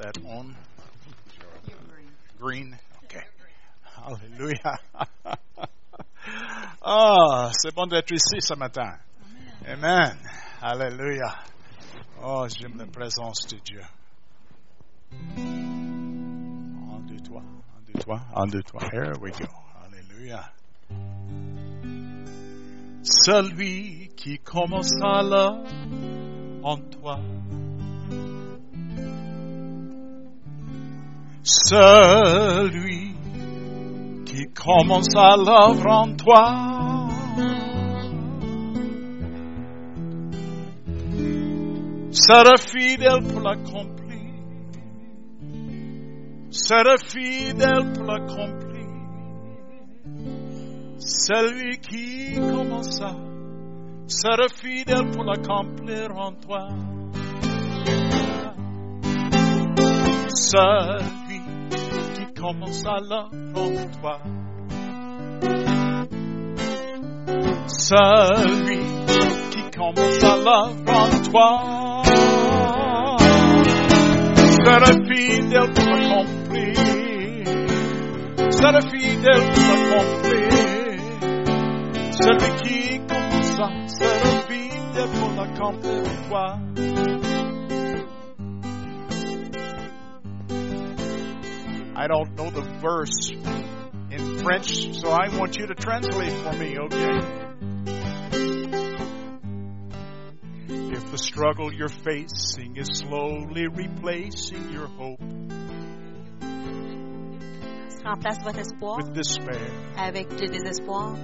that on? Green. Okay. Hallelujah. Ah, c'est bon d'être ici ce matin. Amen. Hallelujah. Oh, j'aime la présence de Dieu. Un, deux, trois. Un, deux, trois. Un, deux, trois. Here we go. Hallelujah. Celui qui commença là en toi. Celui qui commença l'œuvre en toi. Sera fidèle pour l'accomplir. Sera fidèle pour l'accomplir. Celui qui commença sera fidèle pour l'accomplir en toi. Celui l'œuvre en toi. Celui qui commença l'œuvre en toi sera fidèle pour l'accomplir. Sera fidèle pour l'accomplir. Celui qui commença sera fidèle pour l'accomplir I don't know the verse in French, so I want you to translate for me, okay? If the struggle you're facing is slowly replacing your hope remplace votre espoir with despair, avec le désespoir,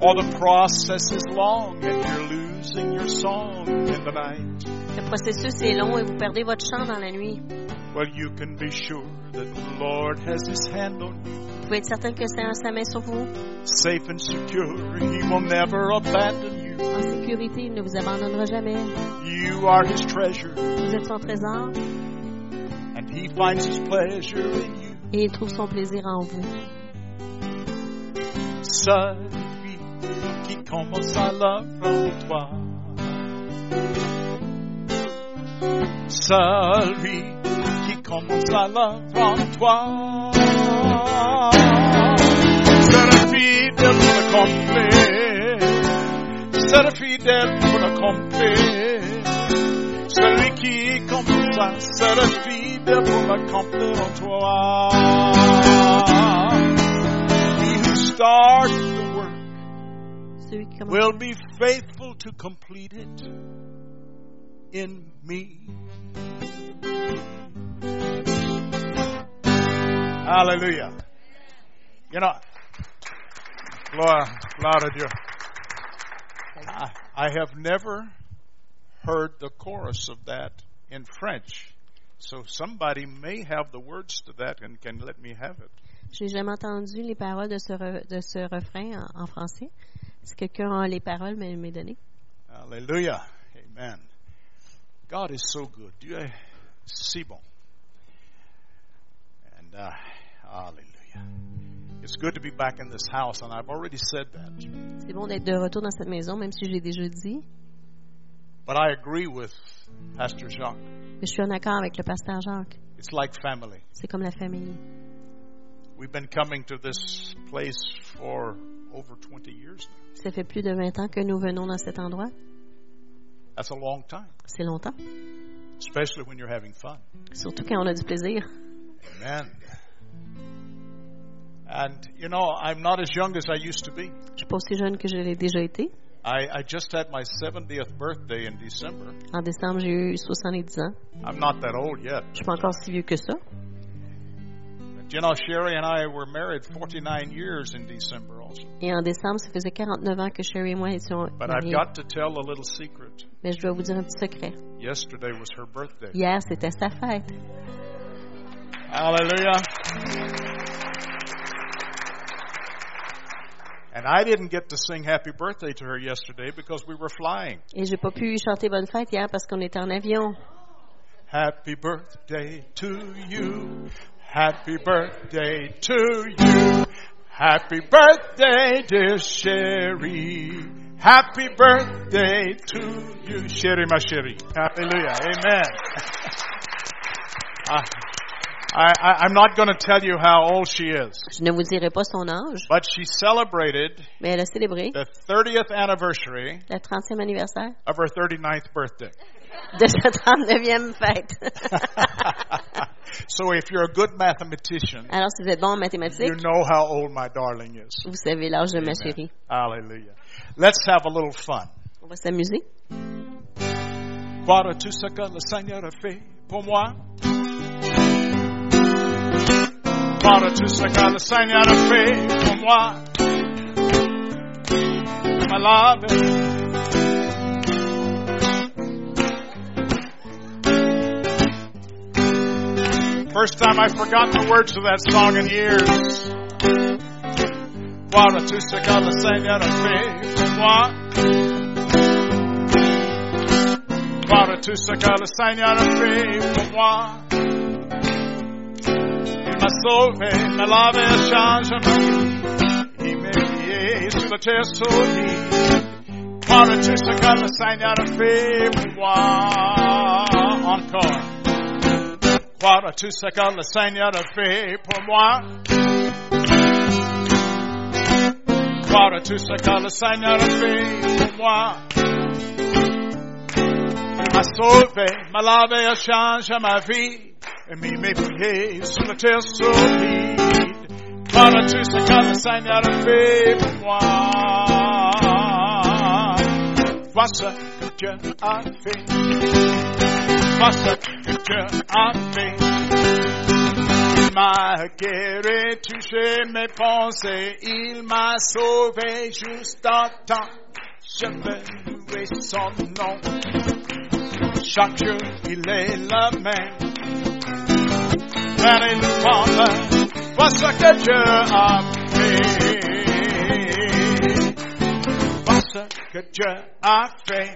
or the process is long and you're losing your song in the night, le processus est long et vous perdez votre chant dans la nuit. Well, you can be sure that the Lord has His hand on you, Vous pouvez être certain que le Seigneur a sa main sur vous. safe and secure. He will never abandon you. En sécurité, il ne vous abandonnera jamais. You are His treasure, Vous êtes son trésor and He finds His pleasure in you. et il trouve son plaisir en vous. Celui qui commence à l'œuvre en toi. Celui commence à l'œuvre en toi. Sera fidèle pour l'accomplir. Sera fidèle pour l'accomplir. Celui qui commence sera fidèle pour l'accomplir en toi. He who starts the work will be faithful to complete it in me. Hallelujah. You know, gloire à Dieu. I, I have never heard the chorus of that in French. So somebody may have the words to that and can let me have it. J'ai jamais entendu les paroles de ce, re- de ce refrain en, en français. Si quelqu'un a les paroles, mais m'est donné. Hallelujah. Amen. God is so good. Dieu est si bon. And uh, hallelujah. It's good to be back in this house, and I've already said that. C'est bon d'être de retour dans cette maison, même si j'ai déjà dit. But I agree with Pastor Jacques. Mais je suis en accord avec le pasteur Jacques. It's like family. C'est comme la famille. We've been coming to this place for over 20 years now. Ça fait plus de 20 ans que nous venons dans cet endroit. That's a long time, C'est longtemps. especially when you're having fun. Surtout quand on a du plaisir. Amen. And, you know, I'm not as young as I used to be. Je suis pas aussi jeune que je l'ai déjà été. I, I just had my 70th birthday in December. En décembre, j'ai eu 70 ans. I'm not that old yet. Je suis pas encore si vieux que ça. But, you know, Sherry and I were married 49 years in December also. Et en décembre, ça faisait 49 ans que Sherry et moi étions But I've mariés. got to tell a little secret. Mais je dois vous dire un petit secret. Yesterday was her birthday. Hier, c'était sa fête. Hallelujah. And I didn't get to sing happy birthday to her yesterday because we were flying. Et j'ai pas pu chanter bonne fête hier parce qu'on était en avion. Happy birthday to you. Happy birthday to you. Happy birthday, dear Sherry. Happy birthday to you, Sherry, ma chérie. Hallelujah. Amen. I, I, not going to tell you how old she is, Je ne vous dirai pas son âge, but she celebrated mais elle a célébré the 30th anniversary le 30e anniversaire of her 39th birthday. de sa 39e fête. so if you're a good mathematician, Alors, si vous êtes bon en you mathématiques, know how old my darling is. vous savez l'âge de ma chérie. Hallelujah. Let's have a little fun. On va s'amuser. Croire tout ce que le Seigneur a fait pour moi. Pour moi. My love. First time I've forgotten the words of that song in years. Tout ce que le Seigneur a fait pour moi. Tout ce que le Seigneur a fait pour moi. Lié sur le terre solide. Croire tout ce que le Seigneur a fait pour moi. Encore. Croire tout ce que le Seigneur a fait pour moi. Croire tout ce que le Seigneur a fait pour moi. m'a sauvé, m'a lavé, a changé ma vie, et mis mes pieds sur la terre solide. Tout ce que le Seigneur pour moi. Vois ce que Dieu a fait. Vois ce que Dieu a fait. Il m'a guéri, touché mes pensées, il m'a sauvé juste en temps. Je veux louer son nom. Chaque jour, il est le même. Allez, nous vois ce que Dieu a fait. Vois ce que Dieu a fait.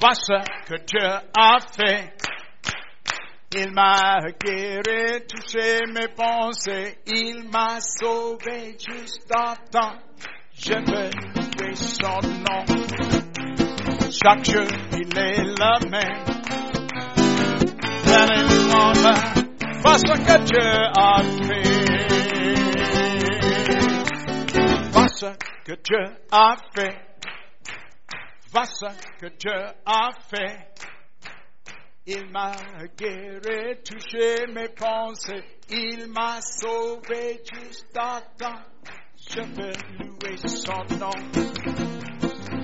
Vois ce que Dieu a fait. Il m'a guéri, touché mes pensées. Il m'a sauvé juste en temps. Je veux louer son nom. Chaque jour, il est le même. Vois ce que Dieu a fait. Vois ce que Dieu a fait. Vois ce que Dieu a fait. Il m'a guéri, touché mes pensées. Il m'a sauvé juste à temps. Je veux louer son nom.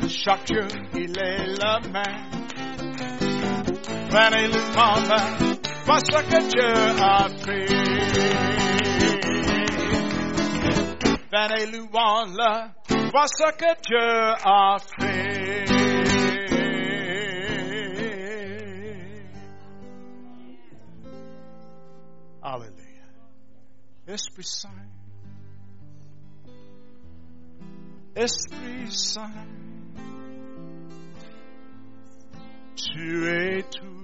Chaque jour, il est le même. Venez le monde, vois ce que Dieu a fait. Venez louons-le, vois ce que Dieu a fait. Alléluia. Esprit Saint. Esprit Saint. Tu es tout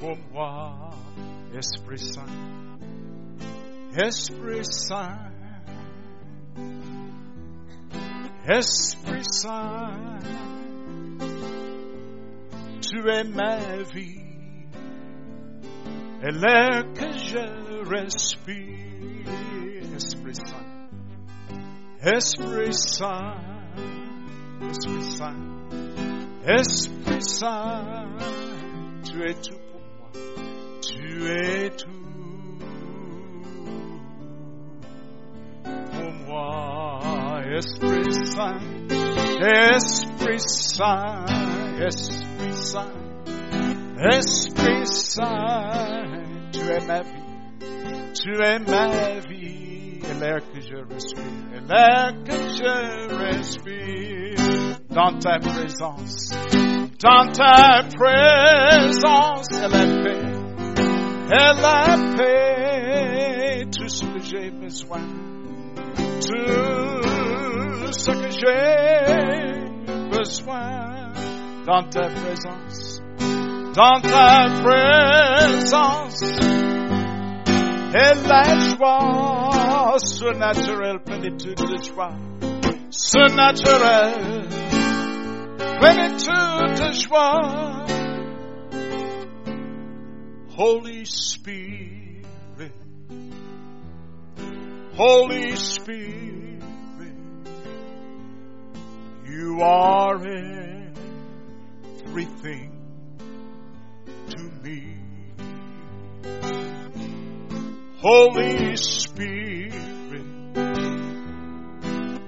pour moi, Esprit Saint. Esprit Saint. Esprit Saint. Tu es ma vie et l'air que je respire. Esprit Saint. Esprit Saint. Esprit Saint, Esprit Saint, tu es tout pour moi, tu es tout pour moi, Esprit Saint, Esprit Saint, Esprit Saint, Esprit Saint, tu es ma vie, tu es ma vie, et l'air que je respire, et l'air que je respire dans ta présence, dans ta présence, elle a paix, elle a paix, tout ce que j'ai besoin, tout ce que j'ai besoin, dans ta présence, dans ta présence, et la joie surnaturelle, plénitude de joie, surnaturelle, plénitude de joie, Holy Spirit, Holy Spirit, you are everything to me. Holy Spirit,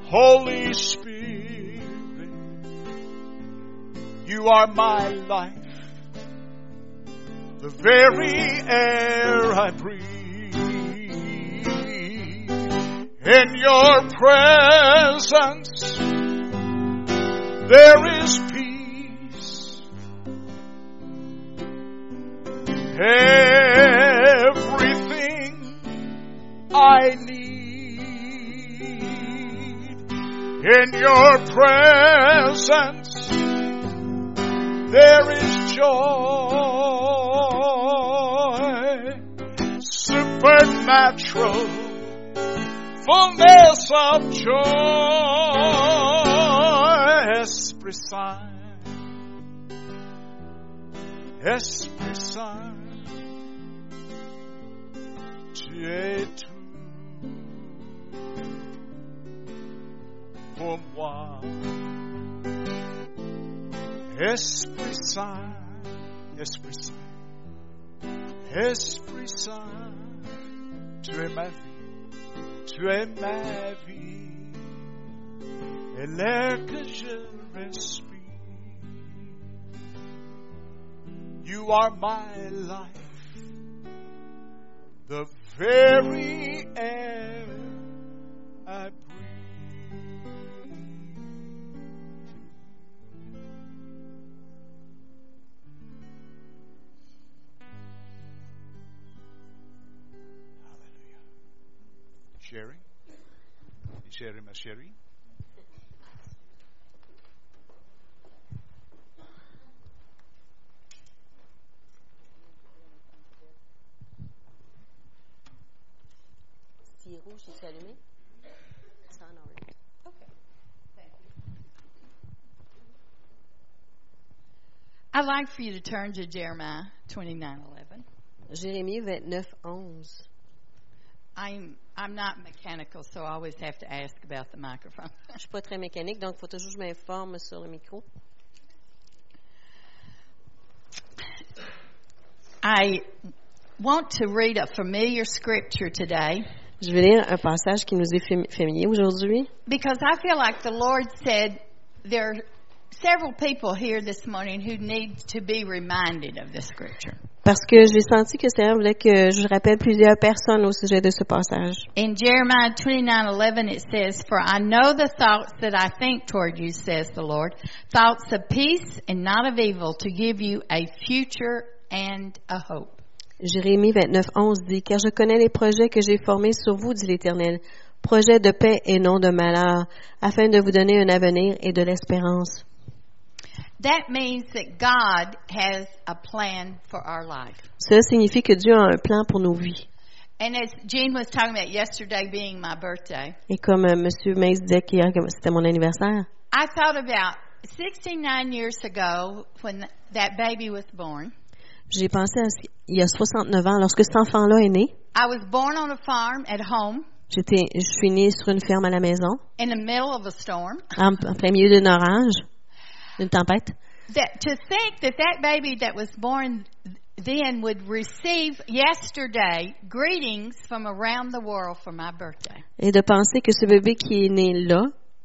Holy Spirit, you are my life, the very air I breathe. In your presence, there is peace. Everything I need in your presence, there is joy, supernatural fullness of joy, Esprit Saint, Esprit Saint, tu es tout pour moi. Esprit Saint, Esprit Saint, Esprit Saint, tu es ma vie, tu es ma vie, et l'air que je respire. You are my life, the very air Sherry, ma chérie? Si rouge, c'est allumé? C'est en orange. I'd like for you to turn to Jeremiah 29:11. Jérémie 29, 11. I'm I'm not mechanical, so I always have to ask about the microphone. Je suis pas très mécanique, donc il faut toujours que je m'informe sur le micro. I want to read a familiar scripture today Je vais lire un passage qui nous est fami- familier aujourd'hui because I feel like the Lord said there are several people here this morning who need to be reminded of this scripture. Parce que j'ai senti que le Seigneur voulait que je rappelle plusieurs personnes au sujet de ce passage. In Jeremiah 29:11 it says, "For I know the thoughts that I think toward you," says the Lord, "thoughts of peace and not of evil, to give you a future and a hope." Jérémie 29, 11 dit, Car je connais les projets que j'ai formés sur vous, dit l'Éternel, projets de paix et non de malheur, afin de vous donner un avenir et de l'espérance. That means that God has a plan for our life. Cela signifie que Dieu a un plan pour nos vies. And as Jean was talking about yesterday being my birthday, Et comme euh, M. Mays disait qu'hier que c'était mon anniversaire, I thought about 69 years ago when th- that baby was born. j'ai pensé à ce- il y a 69 ans, lorsque cet enfant-là est né, I was born on a farm at home j'étais, je suis née sur une ferme à la maison, in the middle of a storm. en, en plein milieu d'un orage, d'une tempête? That to think that that baby that was born then would receive yesterday greetings from around the world for my birthday. Et de penser que ce bébé qui est né là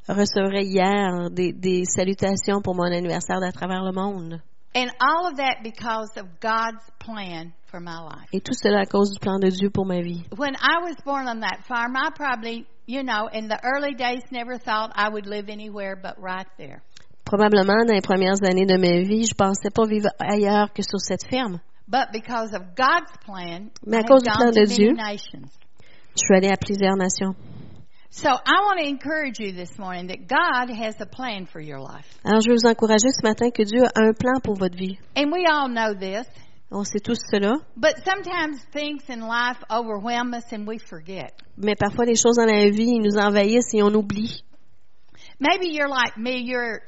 recevrait hier des, des salutations pour mon anniversaire d'à travers le monde. And all of that because of God's plan for my life. Et tout cela à cause du plan de Dieu pour ma vie. When I was born on that farm, I probably, you know, in the early days never thought I would live anywhere but right there. Probablement, dans les premières années de ma vie, je pensais pas vivre ailleurs que sur cette ferme. But because of God's plan, Mais à cause du plan de Dieu. nations. Je suis allée à plusieurs nations. So I want to encourage you this morning that God has a plan for your life. Alors, je veux vous encourager ce matin que Dieu a un plan pour votre vie. And we all know this, On sait tous cela, but sometimes things in life overwhelm us and we forget. mais parfois les choses dans la vie nous envahissent et on oublie. Maybe you're like me, you're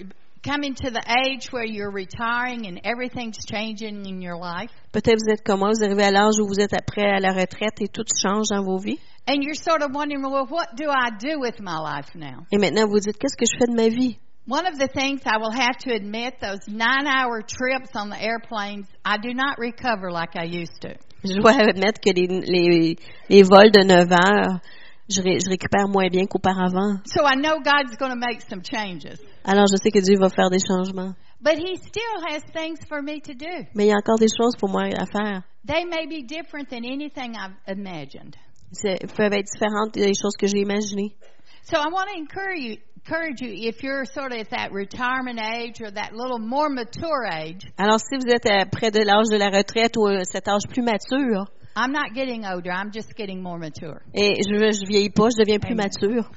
coming to the age where you're retiring and everything's changing in your life. Peut-être vous êtes comme moi, vous arrivez à l'âge où vous êtes après à la retraite et tout change dans vos vies. And you're sort of wondering, well, what do I do with my life now? Et maintenant, vous dites, qu'est-ce que je fais de ma vie? One of the things I will have to admit, those nine hour trips on the airplanes, I do not recover like I used to. Je dois admettre que les, les, les vols de 9 heures, je, ré- je récupère moins bien qu'auparavant. So I know God's going to make some changes. Alors, je sais que Dieu va faire des changements. But He still has things for me to do. Mais il y a encore des choses pour moi à faire. They may be different than anything I've imagined. C'est- Elles peuvent être différentes des choses que j'ai imaginées. So I want to encourage you, encourage you if you're sort of at that retirement age or that little more mature age. Alors, si vous êtes euh, près de l'âge de la retraite ou euh, cet âge plus mature, I'm not getting older. I'm just getting more mature. et je, je vieillis pas, je deviens plus Amen. mature,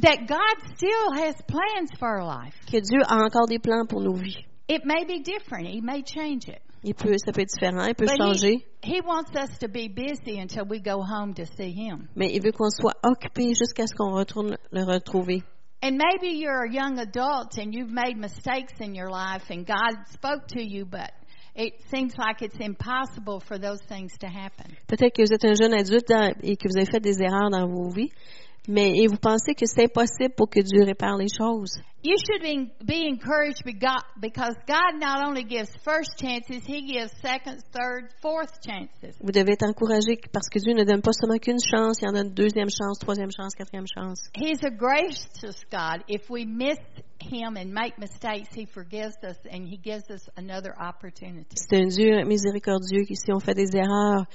That God still has plans for our life. que Dieu a encore des plans pour nos vies. It may be different. He may change it. Il peut, ça peut être différent, il peut But changer, he, he wants us to be busy until we go home to see him. mais il veut qu'on soit occupé jusqu'à ce qu'on retourne le retrouver. And maybe you're a young adult and you've made mistakes in your life and God spoke to you, but Peut-être que vous êtes un jeune adulte et que vous avez fait des erreurs dans vos vies, mais et vous pensez que c'est impossible pour que Dieu répare les choses? You should be, be encouraged be God, because God not only gives first chances, He gives second, third, fourth chances. Vous devez être encouragé parce que Dieu ne donne pas seulement qu'une chance, il en donne deuxième chance, troisième chance, quatrième chance. He's a gracious God. If we miss Him and make mistakes, He forgives us and He gives us another opportunity. C'est un Dieu miséricordieux qui, si on fait des erreurs,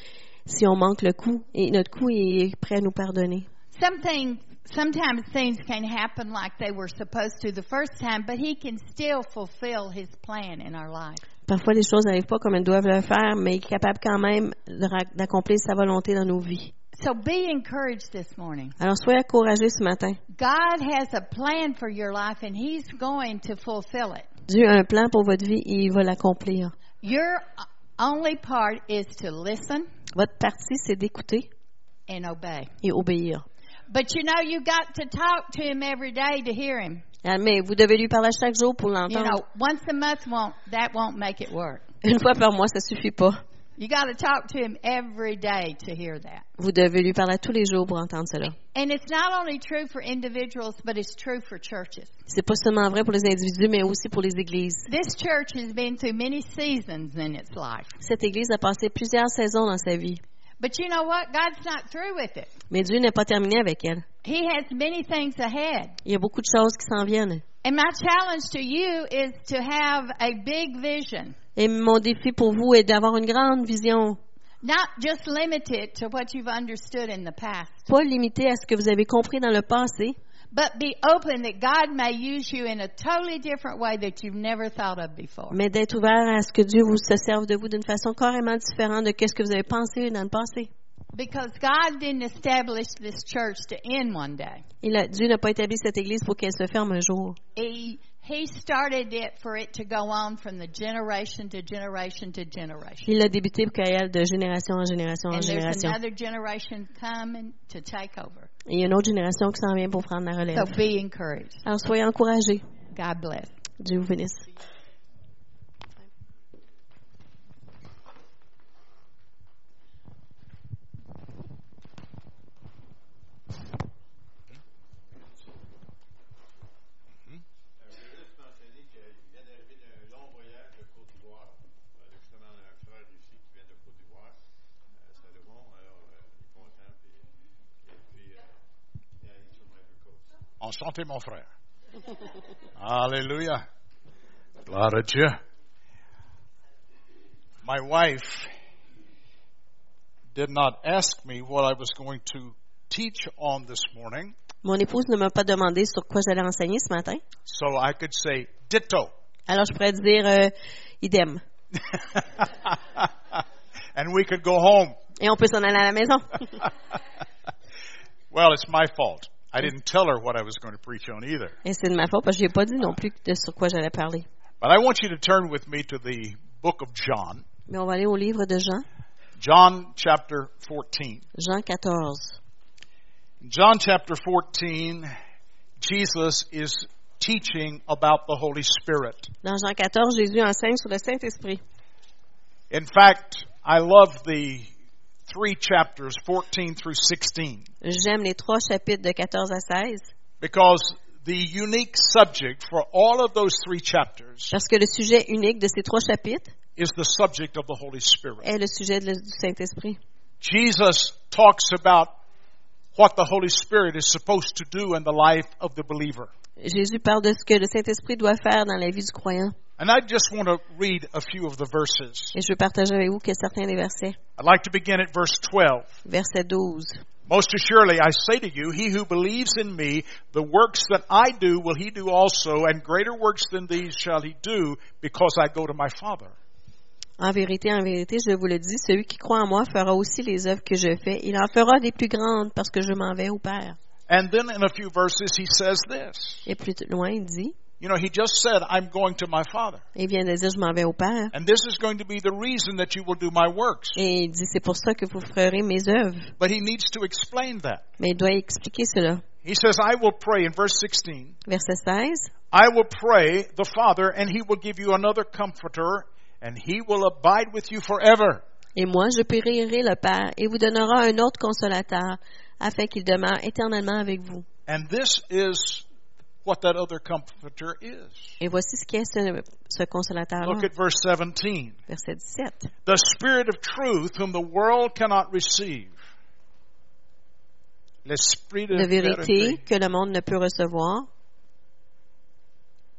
si on manque le coup, et notre coup est prêt à nous pardonner. Something, sometimes things can happen like they were supposed to the first time, but He can still fulfill His plan in our life. Parfois, les choses n'arrivent pas comme elles doivent le faire, mais il est capable quand même d'accomplir sa volonté dans nos vies. So be encouraged this morning. Alors, soyez encouragés ce matin. God has a plan for your life and He's going to fulfill it. Dieu a un plan pour votre vie et il va l'accomplir. Your only part is to listen Votre partie, c'est d'écouter and obey. et obéir. But you know, you got to talk to him every day to hear him. Ah, Mais vous devez lui parler chaque jour pour You l'entendre. know, once a month won't that won't make it work. Une fois par mois, ça suffit pas. You got to talk to him every day to hear that. Vous devez lui parler tous les jours pour entendre cela. And it's not only true for individuals, but it's true for churches. C'est pas seulement vrai pour les individus, mais aussi pour les églises. This church has been through many seasons in its life. Cette église a passé plusieurs saisons dans sa vie, But you know what? God's not through with it. mais Dieu n'est pas terminé avec elle. He has many things ahead. Il y a beaucoup de choses qui s'en viennent. And my challenge to you is to have a big vision. Et mon défi pour vous est d'avoir une grande vision, Not just limited to what you've understood in the past, pas limitée à ce que vous avez compris dans le passé, but be open that God may use you in a totally different way that you've never thought of before. mais d'être ouvert à ce que Dieu vous se serve de vous d'une façon carrément différente de ce que vous avez pensé dans le passé. Because God didn't establish this church to end one day. Il a- Dieu n'a pas établi cette église pour qu'elle se ferme un jour. He, he started it for it to go on from the generation to generation to generation. Il a débuté pour qu'elle aille de génération en génération en And there's génération. another generation coming to take over. Et il y a une autre génération qui s'en vient pour prendre la relève. So be encouraged. Alors soyez encouragés. God bless. Dieu vous bénisse. Je veux juste mentionner qu'il vient d'arriver d'un long voyage de Côte d'Ivoire. Euh, justement, un frère ici qui vient de Côte d'Ivoire, euh, Salomon. Alors, euh, il est content. Puis, et puis, euh, yeah, he's from Ivory Coast. Enchanté, mon frère. Hallelujah. Gloire à Dieu. My wife did not ask me what I was going to teach on this morning, Mon épouse ne m'a pas demandé sur quoi j'allais enseigner ce matin. so I could say ditto. Alors je pourrais dire euh, idem. and we could go home. Et on peut s'en aller à la maison. well, it's my fault. I didn't tell her what I was going to preach on either. Et c'est de ma faute parce que je n'ai pas dit non plus de sur quoi j'allais parler. But I want you to turn with me to the book of John, Mais on va aller au livre de Jean, John chapter 14. Jean 14. In John chapter 14, Jesus is teaching about the Holy Spirit. Dans Jean 14, Jésus enseigne sur le Saint-Esprit. In fact, I love the three chapters, 14 through 16, J'aime les trois chapitres de 14 à 16 because the unique subject for all of those three chapters parce que le sujet unique de ces trois chapitres is the subject of the Holy Spirit. est le sujet de- du Saint-Esprit. Jesus talks about what the Holy Spirit is supposed to do in the life of the believer. Jésus parle de ce que le Saint-Esprit doit faire dans la vie du croyant. And I just want to read a few of the verses. Et je veux partager avec vous certains des versets. I'd like to begin at verse 12. Verset 12. Most assuredly, I say to you, he who believes in me, the works that I do will he do also, and greater works than these shall he do, because I go to my Father. En vérité, en vérité, je vous le dis, celui qui croit en moi fera aussi les œuvres que je fais. Il en fera des plus grandes parce que je m'en vais au Père. And then in a few verses, he says this. Et plus loin, il dit, You know, he just said, I'm going to my Father. Eh il vient de dire, je m'en vais au Père. And this is going to be the reason that you will do my works. Et il dit, c'est pour ça que vous ferez mes œuvres. But he needs to explain that. Mais il doit expliquer cela. He says, I will pray in verse 16. Verset 16. I will pray the Father, and he will give you another comforter, and he will abide with you forever. Et moi, je prierai le Père et vous donnera un autre consolateur afin qu'il demeure éternellement avec vous. And this is what that other comforter is. Et voici ce qu'est ce, ce consolateur Look at verse 17. Verset 17. The Spirit of truth, whom the world cannot receive. L'Esprit de De vérité vérité. que le monde ne peut recevoir.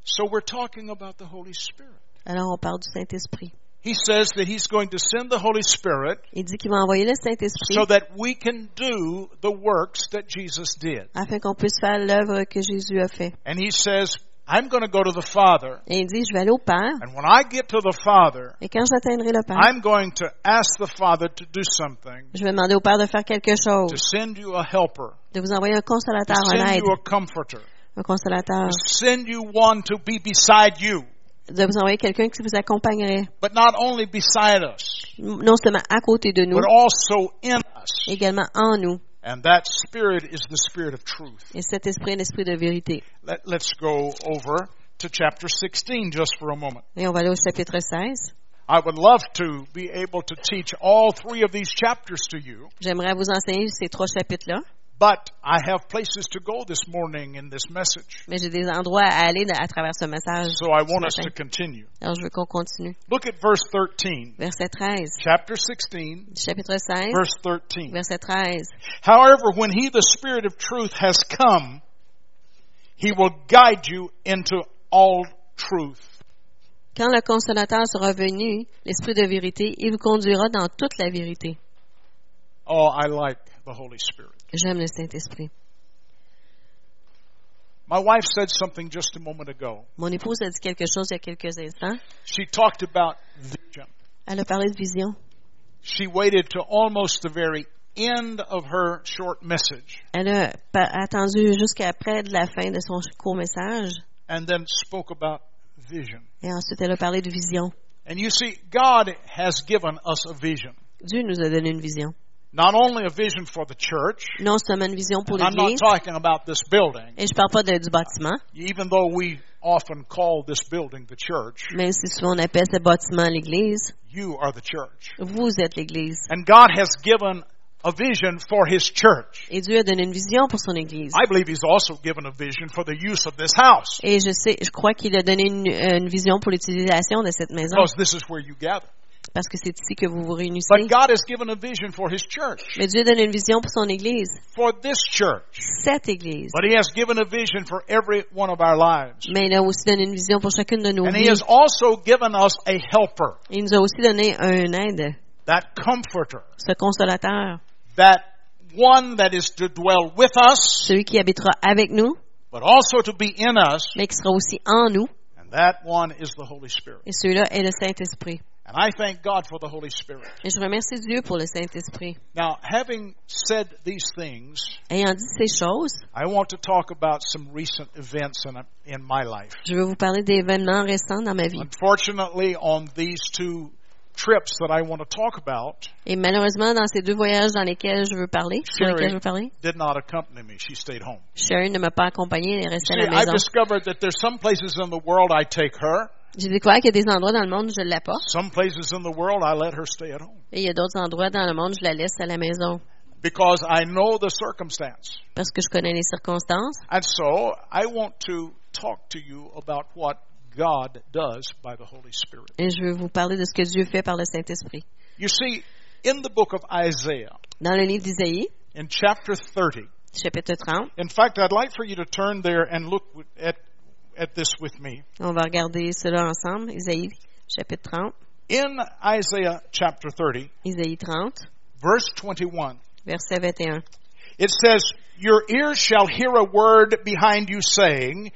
So we're talking about the Holy Spirit. Alors on parle du Saint-Esprit. He says that he's going to send the Holy Spirit Il dit qu'il va envoyer le Saint-Esprit so that we can do the works that Jesus did. afin qu'on puisse faire l'œuvre que Jésus a fait. And he says, I'm going to go to the Father, Et il dit, je vais aller au Père. And when I get to the Father, et quand j'atteindrai le Père, I'm going to ask the Father to do something, je vais demander au Père de faire quelque chose, to send you a helper, de vous envoyer un to consolateur, un send aide, you a comforter, un consolateur, to send you one to be beside you, de vous envoyer quelqu'un qui vous accompagnerait, but not only beside us, non seulement à côté de nous, but also in us. également en nous. And that Spirit is the Spirit of truth. Et cet esprit est l'esprit de vérité. Let, let's go over to chapter 16 just for a moment. Et on va aller au chapitre 16. I would love to be able to teach all three of these chapters to you, J'aimerais vous enseigner ces trois chapitres-là, but I have places to go this morning in this message. mais j'ai des endroits à aller à travers ce message. So I want us to continue. Alors je veux qu'on continue. Look at verse 13. Verset 13. Chapter 16, Chapitre 16, verse 13. verset 13. However, when he, the Spirit of truth, has come, he will guide you into all truth. Quand le consolateur sera venu, l'esprit de vérité, il vous conduira dans toute la vérité. Oh, I like the Holy Spirit. J'aime le Saint-Esprit. My wife said something just a moment ago. Mon épouse a dit quelque chose il y a quelques instants. She talked about vision. Elle a parlé de vision. She waited to almost the very end of her short message Elle a attendu jusqu'après de la fin de son court message. and then spoke about vision. Et ensuite, elle a parlé de vision. And you see, God has given us a vision. Dieu nous a donné une vision. Not only a vision for the church, Non seulement une vision pour and I'm not l'Église, talking about this building, et je parle pas de- du bâtiment, even though we often call this building the church, même si souvent on appelle ce bâtiment l'Église, you are the church. vous êtes l'Église. And God has given a vision for His church. Et Dieu a donné une vision pour son Église. I believe He's also given a vision for the use of this house, Et je sais, je crois qu'il a donné une, euh, une vision pour l'utilisation de cette maison, because this is where you gather. Parce que c'est ici que vous vous réunissez. But God has given a vision for His church, Mais Dieu donne une vision pour son Église, for this church. cette Église. But He has given a vision for every one of our lives. Mais il a aussi donné une vision pour chacune de nos And He vies. has also given us a helper, Il nous a aussi donné un aide, that comforter, ce consolateur, that one that is to dwell with us, celui qui habitera avec nous, but also to be in us, mais qui sera aussi en nous. and that one is the Holy Spirit. Et celui-là est le Saint-Esprit. And I thank God for the Holy Spirit. Et je remercie Dieu pour le Saint-Esprit. Now, having said these things, Ayant dit ces choses, I want to talk about some recent events in, in my life. je veux vous parler d'événements récents dans ma vie. Unfortunately, on these two trips that I want to talk about Et malheureusement, dans ces deux voyages dans lesquels je veux parler, sur lesquels je veux parler, did not accompany me. She stayed home. Sharon ne m'a pas accompagnée, elle est restée à See, la I've maison. discovered that there's some places in the world I take her, J'ai découvert qu'il y a des endroits dans le monde où je l'apporte, some places in the world I let her stay at home et il y a d'autres endroits dans le monde où je la laisse à la maison. because I know the circumstance. Parce que je connais les circonstances. And so I want to talk to you about what God does by the Holy Spirit. Et je veux vous parler de ce que Dieu fait par le Saint-Esprit. You see, in the book of Isaiah, Dans le livre d'Isaïe, in chapter 30, chapitre 30, in fact, I'd like for you to turn there and look at, at this with me. on va regarder cela ensemble. Isaïe, chapitre 30. In Isaiah chapter 30, Isaïe 30, verse 21, verset 21. it says, Your ears shall hear a word behind you saying,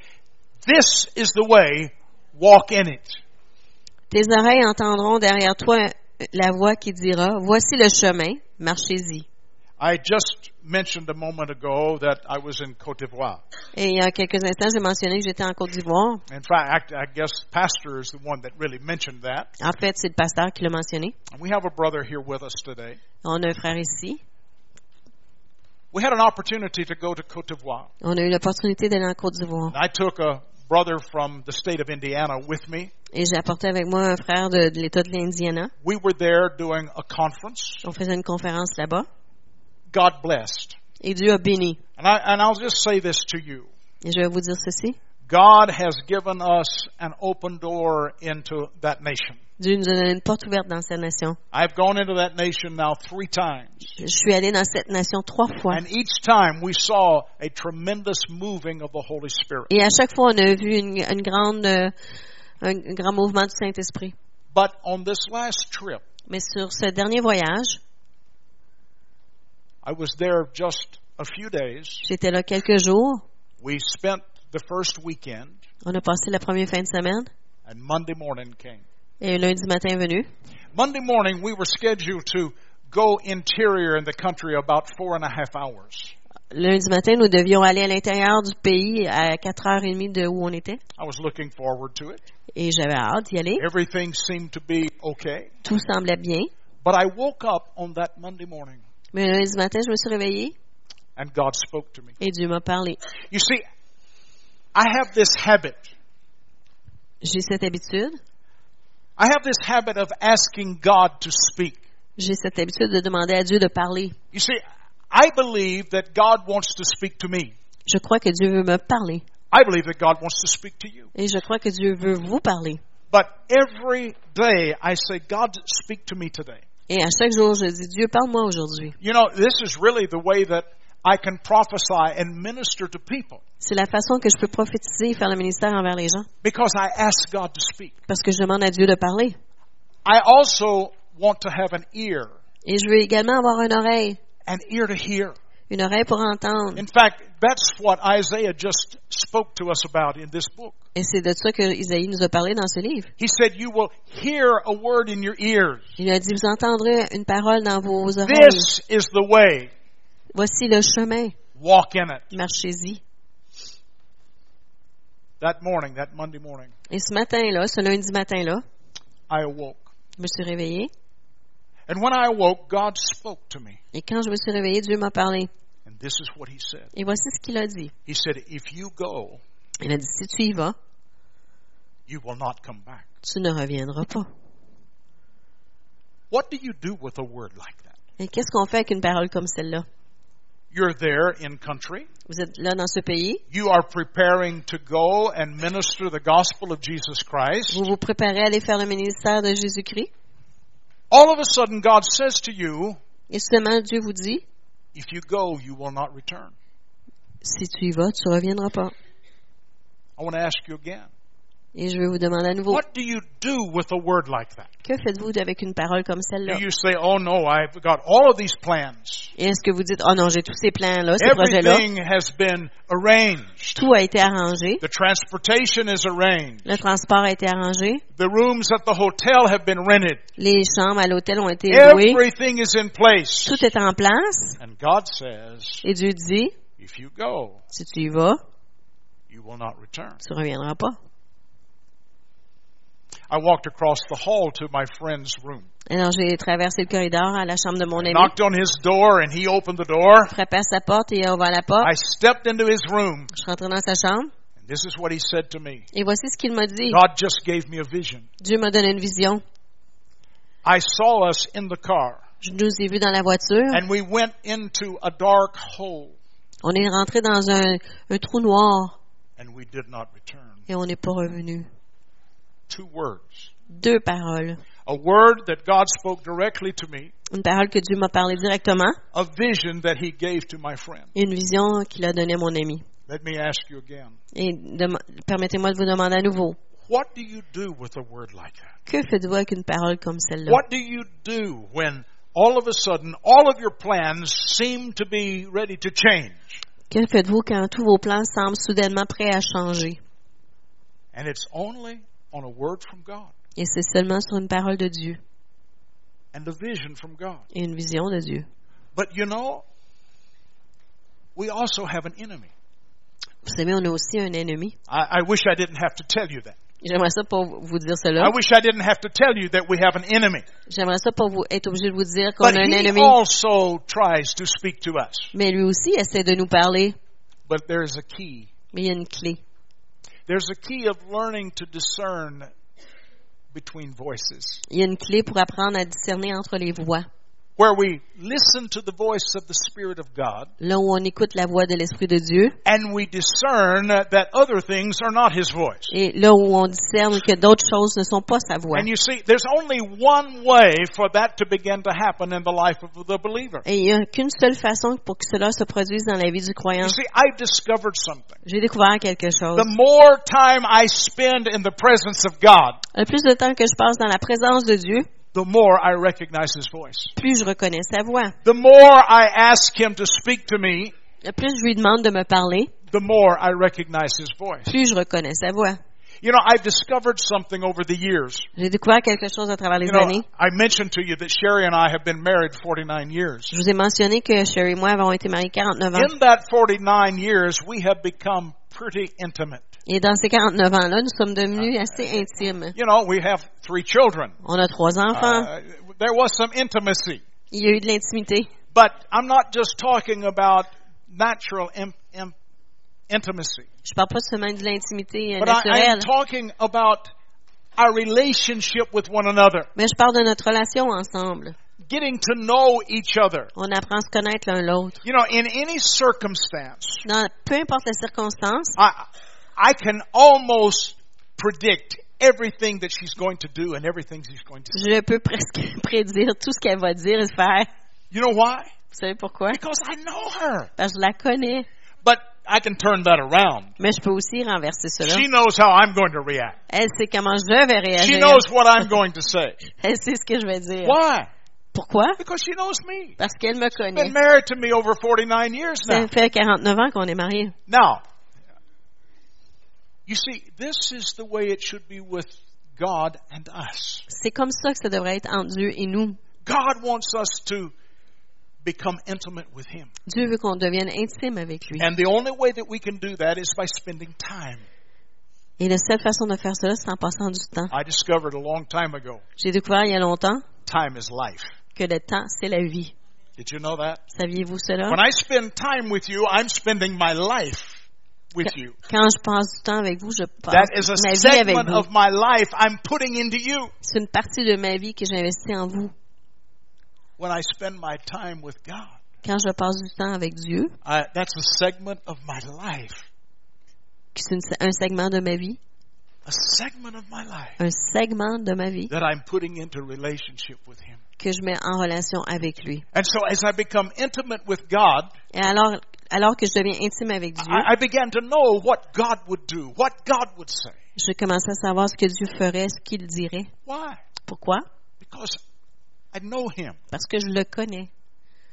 This is the way, walk in it. Tes oreilles entendront derrière toi la voix qui dira, Voici le chemin, marchez-y. I just mentioned a moment ago that I was in Cote d'Ivoire. Et il y a quelques instants, j'ai mentionné que j'étais en Côte d'Ivoire. In fact, I guess pastor is the one that really mentioned that. En fait, c'est le pasteur qui l'a mentionné. We have a brother here with us today. On a un frère ici. We had an opportunity to go to Cote d'Ivoire. On a eu l'opportunité d'aller en Côte d'Ivoire. I took a brother from the state of Indiana with me. Et j'ai apporté avec moi un frère de, de l'État de l'Indiana. We were there doing a conference. On faisait une conférence là-bas. God blessed. Et Dieu a béni. And, I, and I'll just say this to you. Et je vais vous dire ceci. God has given us an open door into that nation. Dieu nous a donné une porte ouverte dans cette nation. I've gone into that nation now three times. Je suis allé dans cette nation trois fois. And each time we saw a tremendous moving of the Holy Spirit. Et à chaque fois, on a vu une, une grande, euh, un, un grand mouvement du Saint-Esprit. But on this last trip, Mais sur ce dernier voyage, I was there just a few days. J'étais là quelques jours. We spent the first weekend, On a passé la première fin de semaine. and Monday morning came. Et lundi matin est venu. Monday morning, we were scheduled to go interior in the country about four and a half hours. Lundi matin, nous devions aller à l'intérieur du pays à 4h30 de où on était. I was looking forward to it. Et j'avais hâte d'y aller. Everything seemed to be okay. Tout semblait bien. But I woke up on that Monday morning, Mais lundi matin, je me suis réveillée and God spoke to me. et Dieu m'a parlé. You see, I have this habit. J'ai cette habitude. I have this habit of asking God to speak. J'ai cette habitude de demander à Dieu de parler. You see, I believe that God wants to speak to me. Je crois que Dieu veut me parler. I believe that God wants to speak to you. Et je crois que Dieu veut vous parler. But every day I say, God, speak to me today. Et à chaque jour, je dis, Dieu, parle-moi aujourd'hui. You know, this is really the way that I can prophesy and minister to people C'est la façon que je peux prophétiser et faire le ministère envers les gens. because I ask God to speak. Parce que je demande à Dieu de parler. I also want to have an ear, Et je veux également avoir une oreille. an ear to hear. Une oreille pour entendre. In fact, that's what Isaiah just spoke to us about in this book. Et c'est de ça que Isaïe nous a parlé dans ce livre. He said, You will hear a word in your ears. Il a dit, vous entendrez une parole dans vos oreilles. This is the way. Voici le chemin. Walk in it. Marchez-y. That morning, that Monday morning, Et ce matin-là, ce lundi matin-là, I awoke. je me suis réveillée. Et quand je me suis réveillée, Dieu m'a parlé. And this is what He said. Et voici ce qu'il a dit. He said, If you go, Il a dit, si tu y vas, you will not come back. tu ne reviendras pas. What do you do with a word like that? Et qu'est-ce qu'on fait avec une parole comme celle-là? You're there in country. Vous êtes là dans ce pays, You are preparing to go and minister the gospel of Jesus Christ. vous vous préparez à aller faire le ministère de Jésus-Christ, All of a sudden, God says to you, et soudainement Dieu vous dit, If you go, you will not return. si tu y vas, tu ne reviendras pas. I want to ask you again. Et je vais vous demander à nouveau, What do you do with a word like that? que faites-vous avec une parole comme Do celle-là? you say, Oh no, I've got all of these plans? Et est-ce que vous dites, oh non, j'ai tous ces plans-là, ces projets-là, Everything has been arranged. tout a été arrangé, The transportation is arranged. le transport a été arrangé, The rooms at the hotel have been rented. les chambres à l'hôtel ont été louées, Everything is in place. tout est en place, And God says, et Dieu dit, If you go, si tu y vas, you will not return. tu ne reviendras pas. I walked across the hall to my friend's room. Alors j'ai traversé le corridor à la chambre de mon ami, Knocked on his door and he opened the door. frappé à sa porte et il a ouvert la porte. I stepped into his room. Je suis rentré dans sa chambre And this is what he said to me. et voici ce qu'il m'a dit. God just gave me a vision. Dieu m'a donné une vision. I saw us in the car Je nous ai vus dans la voiture. and we went into a dark hole On est rentré dans un, un trou noir and we did not return. et on n'est pas revenu. Two words. Deux paroles. A word that God spoke directly to me, Une parole que Dieu m'a parlé directement a vision that he gave to my friend. et une vision qu'il a donnée à mon ami. Let me ask you again. Et permettez-moi de vous demander à nouveau, What do you do with a word like that? que faites-vous avec une parole comme celle-là? What do you do when all of a sudden all of your plans seem to be ready to change? Que faites-vous quand tous vos plans semblent soudainement prêts à changer? and it's only on a word from God Et c'est seulement sur une parole de Dieu and a vision from God? et une vision de Dieu. But you know, we also have an enemy. Vous savez, on a aussi un ennemi. I, I wish I didn't have to tell you that. J'aimerais ça pour vous dire I cela. wish I didn't have to tell you that we have an enemy. J'aimerais ça pour vous être obligé de vous dire qu'on But a un ennemi. also tries to speak to us. Mais lui aussi essaie de nous parler. But there's a key. Mais il y a une clé. There's a key of learning to discern between voices. Il y a une clé pour apprendre à discerner entre les voix. Where we listen to the voice of the Spirit of God Là où on écoute la voix de l'Esprit de Dieu and we discern that other things are not His voice. et là où on discerne que d'autres choses ne sont pas sa voix. And you see, there's only one way for that to begin to happen in the life of the believer. Et il n'y a qu'une seule façon pour que cela se produise dans la vie du croyant. You see, I've discovered something. J'ai découvert quelque chose. The more time I spend in the presence of God, Le plus de temps que je passe dans la présence de Dieu, the more I recognize His voice. plus je reconnais sa voix. The more I ask Him to speak to me, plus je lui demande de me parler, the more I recognize His voice. plus je reconnais sa voix. You know, I've discovered something over the years. J'ai découvert quelque chose à travers les You know, années. I mentioned to you that Sherry and I have been married 49 years. Je vous ai mentionné que Sherry et moi avons été mariés 49 ans. In that 49 years, we have become pretty intimate. Et dans ces 49 ans-là, nous sommes devenus assez intimes. You know, we have three children. On a trois enfants. Uh, there was some intimacy. Il y a eu de l'intimité. But I'm not just talking about natural im- im- intimacy. Je parle pas seulement de l'intimité euh, But I, I'm naturelle, talking about our relationship with one another. mais je parle de notre relation ensemble. Getting to know each other. On apprend à se connaître l'un l'autre. You know, in any circumstance, Dans peu importe la circonstance, I, I can almost predict everything that she's going to do and everything she's going to say. je peux presque prédire tout ce qu'elle va dire et faire. You know why? Vous savez pourquoi? Because I know her. Parce que je la connais. But I can turn that around. Mais je peux aussi renverser cela. She knows how I'm going to react. Elle sait comment je vais She réagir. knows what I'm going to say. Elle sait ce que je vais dire. Why? Pourquoi? Because she knows me. Parce qu'elle me connaît. Been married to me over 49 years Ça now. fait 49 ans qu'on est mariés. Now, you see, this is the way it should be with God and us. C'est comme ça que ça devrait être entre Dieu et nous. God wants us to become intimate with Him. Dieu veut qu'on devienne intime avec lui. And the only way that we can do that is by spending time. Et la seule façon de faire cela, c'est en passant du temps. I discovered a long time ago J'ai découvert il y a longtemps time is life. Que le temps, c'est la vie. Did you know that? Saviez-vous cela? When I spend time with you, I'm spending my life with you. Quand je passe du temps avec vous, je passe That is a ma vie avec segment vous. of my life I'm putting into you. C'est une partie de ma vie que j'investis en vous. When I spend my time with God, Quand je passe du temps avec Dieu, I, that's a segment of my life. c'est un segment de ma vie, A segment of my life un segment de ma vie that I'm putting into relationship with Him. Que je mets en relation avec lui. And so as I become intimate with God, Et alors, alors que je deviens intime avec Dieu, I, I began to know what God would do, what God would say. je commence à savoir ce que Dieu ferait, ce qu'il dirait. Why? Pourquoi? Because I know Him. Parce que je le connais.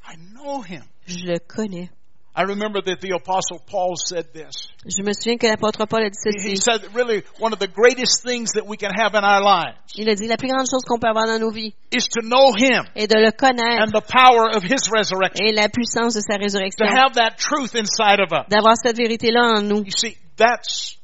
I know Him. Je le connais. I remember that the Apostle Paul said this. Je me souviens que l'apôtre Paul a dit He, he ceci. said really one of the greatest things that we can have in our lives Il a dit, la plus grande chose qu'on peut avoir dans nos vies is to know Him de le connaître and the power of His resurrection. et la puissance de sa To résurrection. have that truth inside of us. D'avoir cette vérité-là en nous. You see, that's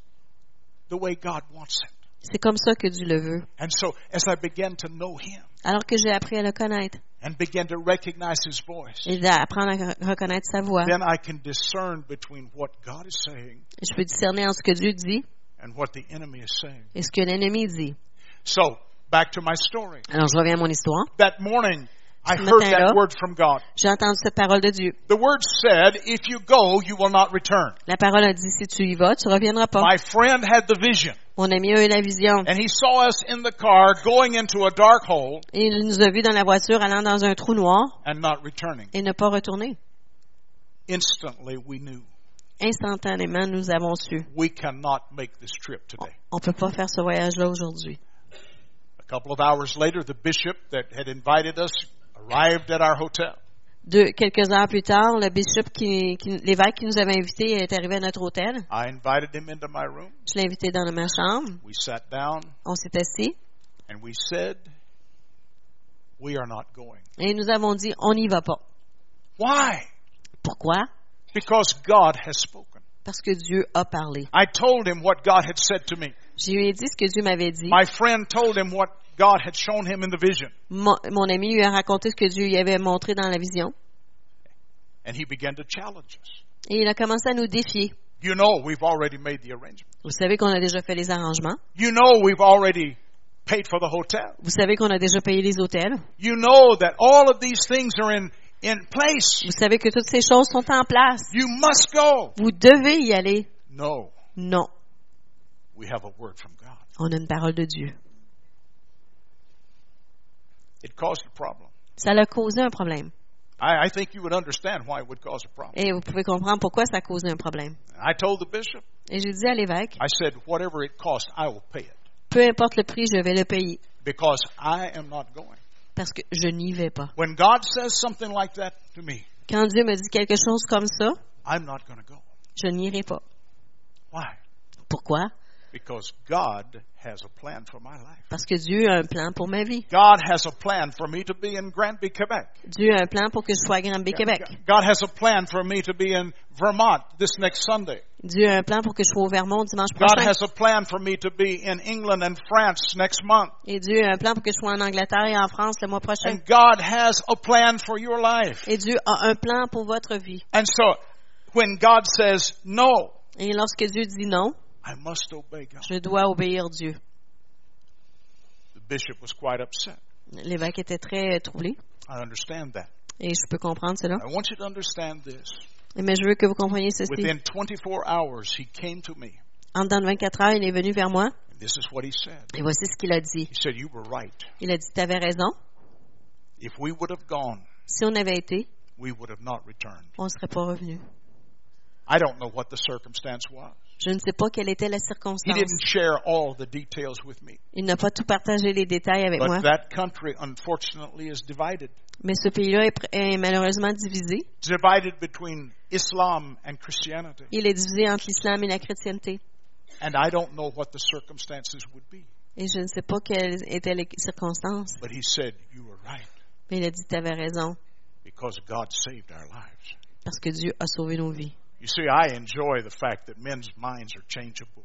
the way God wants it. C'est comme ça que Dieu le veut. And so, as I began to know Him Alors que j'ai appris à le connaître and began to recognize His voice, et d'apprendre à re- reconnaître sa voix, then I can discern between what God is saying je peux discerner entre ce que Dieu dit and what the enemy is saying. et ce que l'ennemi dit. So, back to my story. Alors, je reviens à mon histoire. That morning, I Ce heard matin-là. that word from God. J'ai entendu cette parole de Dieu. The word said, If you go, you will not return. La parole a dit, si tu y vas, tu reviendras pas. My friend had the vision, Mon ami a eu la vision. and he saw us in the car going into a dark hole Et il nous a vus dans la voiture allant dans un trou noir and not returning. et ne pas retourner. Instantly, we knew Instantanément, nous avons su. we cannot make this trip today. On peut pas faire ce voyage-là aujourd'hui. A couple of hours later, the bishop that had invited us arrived at our hotel. Deux, quelques heures plus tard, le bishop qui, qui- l'évêque qui nous avait invités est arrivé à notre hôtel. I invited him into my room. Je l'ai invité dans ma chambre. We sat down On s'est assis and we said, We are not going. et nous avons dit, on n'y va pas. Why? Pourquoi? Because God has spoken. Parce que Dieu a parlé. I told him what God had said to me. Je lui ai dit ce que Dieu m'avait dit. My friend told him what God had shown him in the vision. Mon, mon ami lui a raconté ce que Dieu lui avait montré dans la vision. And he began to challenge us. Et il a commencé à nous défier. You know, we've already made the arrangement. Vous savez qu'on a déjà fait les arrangements. You know, we've already paid for the hotel. Vous savez qu'on a déjà payé les hôtels. You know that all of these things are in, in place. Vous savez que toutes ces choses sont en place. You must go. Vous devez y aller. No, Non. We have a word from God. On a une parole de Dieu. It caused a problem. Ça l'a causé un problème. I, I think you would understand why it would cause a problem. Et vous pouvez comprendre pourquoi ça a causé un problème. I told the bishop, Et j'ai dit à l'évêque, I said, whatever it costs, I will pay it peu importe le prix, je vais le payer. because I am not going. Parce que je n'y vais pas. When God says something like that to me, Quand Dieu me dit quelque chose comme ça, I'm not going to go. je n'irai pas. Why? Pourquoi? Because God has a plan for my life. Parce que Dieu a un plan pour ma vie. God has a plan for me to be in Granby, Quebec. Dieu a un plan pour que je sois à Granby, Québec. God has a plan for me to be in Vermont this next Sunday. Dieu a un plan pour que je sois au Vermont dimanche God prochain. has a plan for me to be in England and France next month. Et Dieu a un plan pour que je sois en Angleterre et en France le mois prochain. And God has a plan for your life. Et Dieu a un plan pour votre vie. And so, when God says no, Et lorsque Dieu dit non, I must obey God. je dois obéir Dieu. The bishop was quite upset. L'évêque était très troublé. I understand that. Et je peux comprendre cela. I want you to understand this. Mais je veux que vous compreniez ceci. Within 24 hours, he came to me. En dedans de 24 heures, il est venu vers moi. And this is what he said. Et voici ce qu'il a dit. He said, You were right. Il a dit, tu avais raison. If we would have gone, Si on avait été, we would have not returned. on ne serait pas revenu. I don't know what the circumstance was. Je ne sais pas quelle était la He circonstance. didn't share all the details with me. Il n'a pas tout partagé les détails avec moi. But that country, unfortunately, is divided. Mais ce pays-là est, malheureusement divisé. Divided between Islam and Christianity. Il est divisé entre l'islam et la chrétienté. And I don't know what the circumstances would be. Et je ne sais pas quelles étaient les circonstances. But he said, You were right. Mais il a dit, tu avais raison. Because God saved our lives. Parce que Dieu a sauvé nos vies. You see, I enjoy the fact that men's minds are changeable.